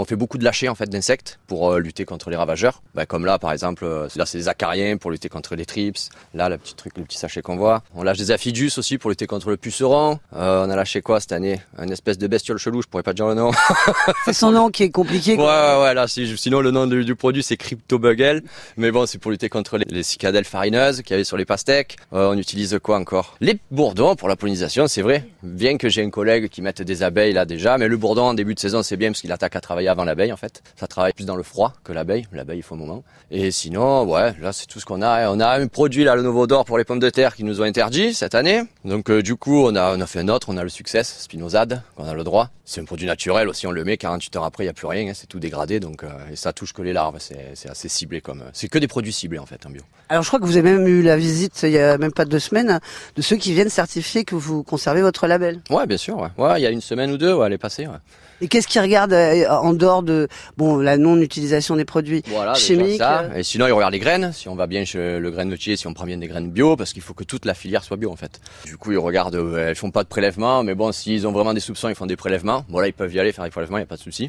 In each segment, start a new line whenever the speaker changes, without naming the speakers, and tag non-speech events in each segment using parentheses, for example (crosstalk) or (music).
On fait beaucoup de lâcher en fait d'insectes pour euh, lutter contre les ravageurs. Bah, comme là par exemple, euh, là c'est des acariens pour lutter contre les trips. Là le petit truc, le petit sachet qu'on voit. On lâche des aphidus aussi pour lutter contre le puceron. Euh, on a lâché quoi cette année? Une espèce de bestiole chelou, je pourrais pas dire le nom. (laughs)
C'est son nom qui est compliqué.
ouais ouais ouais là si- sinon le nom du, du produit c'est Cryptobugel. Mais bon c'est pour lutter contre les, les cicadelles farineuses qu'il y avait sur les pastèques. On utilise quoi encore? Les bourdons pour la pollinisation c'est vrai. Bien que j'ai un collègue qui mette des abeilles là déjà, mais le bourdon en début de saison c'est bien parce qu'il attaque à travailler avant l'abeille en fait. Ça travaille plus dans le froid que l'abeille. L'abeille il faut un moment. Et sinon ouais là c'est tout ce qu'on a. On a un produit là le nouveau d'or pour les pommes de terre qui nous ont interdit cette année. Donc euh, du coup on a on a fait un autre. On a le succès Spinosade qu'on a le droit. C'est un produit naturel aussi on le met 48 heures après il y a plus rien. hein, c'est tout dégradé donc euh, et ça touche que les larves. C'est assez ciblé comme euh, c'est que des produits ciblés en fait en bio.
Alors je crois que vous avez même eu la visite il y a même pas deux semaines de ceux qui viennent certifier que vous conservez votre label.
Ouais bien sûr ouais. Ouais il y a une semaine ou deux ouais elle est passée ouais.
Et qu'est-ce qu'ils regardent en dehors de bon la non-utilisation des produits
Voilà,
chimiques
ça.
euh,
Et sinon, il regarde les graines. Si on va bien chez le grainetier, si on prend bien des graines bio, parce qu'il faut que toute la filière soit bio en fait. Du coup, ils regardent. euh, elles font pas de prélèvement, mais bon, s'ils ont vraiment des soupçons, ils font des prélèvements. Bon là, ils peuvent y aller faire des prélèvements, il y a pas de souci.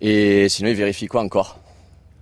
Et sinon, ils vérifient quoi encore?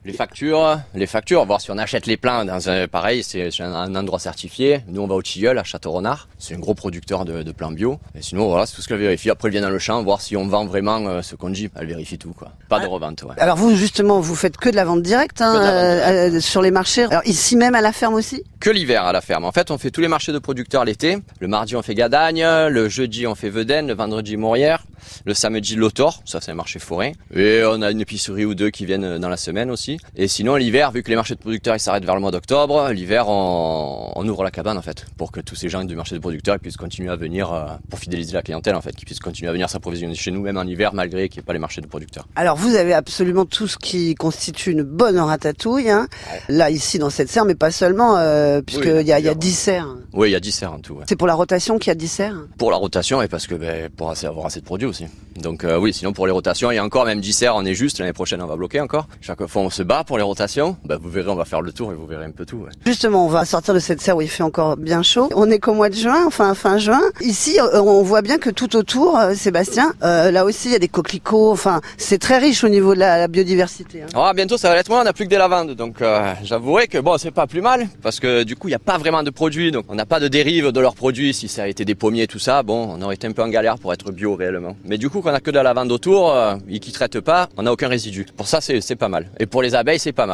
Les factures, les factures, voir si on achète les plants dans un pareil, c'est un, endroit certifié. Nous, on va au Tilleul, à Château-Renard. C'est un gros producteur de, de plants bio. Et sinon, voilà, c'est tout ce qu'elle vérifie. Après, elle vient dans le champ, voir si on vend vraiment euh, ce qu'on dit. Elle vérifie tout, quoi. Pas de revente, ouais.
Alors vous justement vous faites que de la vente directe hein,
la vente
euh, euh, sur les marchés. Alors ici même à la ferme aussi?
que l'hiver à la ferme. En fait, on fait tous les marchés de producteurs l'été. Le mardi, on fait Gadagne. Le jeudi, on fait Vedène. Le vendredi, Morière. Le samedi, Lotor. Ça, c'est un marché forain. Et on a une épicerie ou deux qui viennent dans la semaine aussi. Et sinon, l'hiver, vu que les marchés de producteurs, ils s'arrêtent vers le mois d'octobre, l'hiver, on, on ouvre la cabane, en fait, pour que tous ces gens du marché de producteurs ils puissent continuer à venir, euh, pour fidéliser la clientèle, en fait, qu'ils puissent continuer à venir s'approvisionner chez nous, même en hiver, malgré qu'il n'y ait pas les marchés de producteurs.
Alors vous avez absolument tout ce qui constitue une bonne ratatouille. Hein. Là ici dans cette serre, mais pas seulement euh, puisqu'il
Oui,
y, a, y a
plusieurs.
10 serres.
Oui, il y a 10 serres en tout, ouais.
C'est pour la rotation qu'il y a 10 serres?
Pour la rotation et parce que ben, pour avoir assez de produits aussi. Donc euh, oui, sinon pour les rotations, il y a encore même 10 serres, on est juste, l'année prochaine on va bloquer encore. Chaque fois on se bat pour les rotations, ben, vous verrez on va faire le tour et vous verrez un peu tout. ouais.
Justement, on va sortir de cette serre où il fait encore bien chaud. On est qu'au mois de juin, enfin fin juin. Ici, euh, on voit bien que tout autour, euh, Sébastien, euh, là aussi il y a des coquelicots. Enfin, c'est très riche au niveau de la, la biodiversité. hein.
Ah, bientôt ça va être moins, on n'a plus que des lavandes, donc euh, j'avouerai que bon c'est pas plus mal, parce que du coup il n'y a pas vraiment de produits, donc on n'a pas de dérive de leurs produits, si ça a été des pommiers tout ça, bon on aurait été un peu en galère pour être bio réellement. Mais du coup qu'on a que de la lavande autour, euh, et qui traitent pas, on n'a aucun résidu. Pour ça c'est pas mal. Et pour les abeilles c'est pas mal.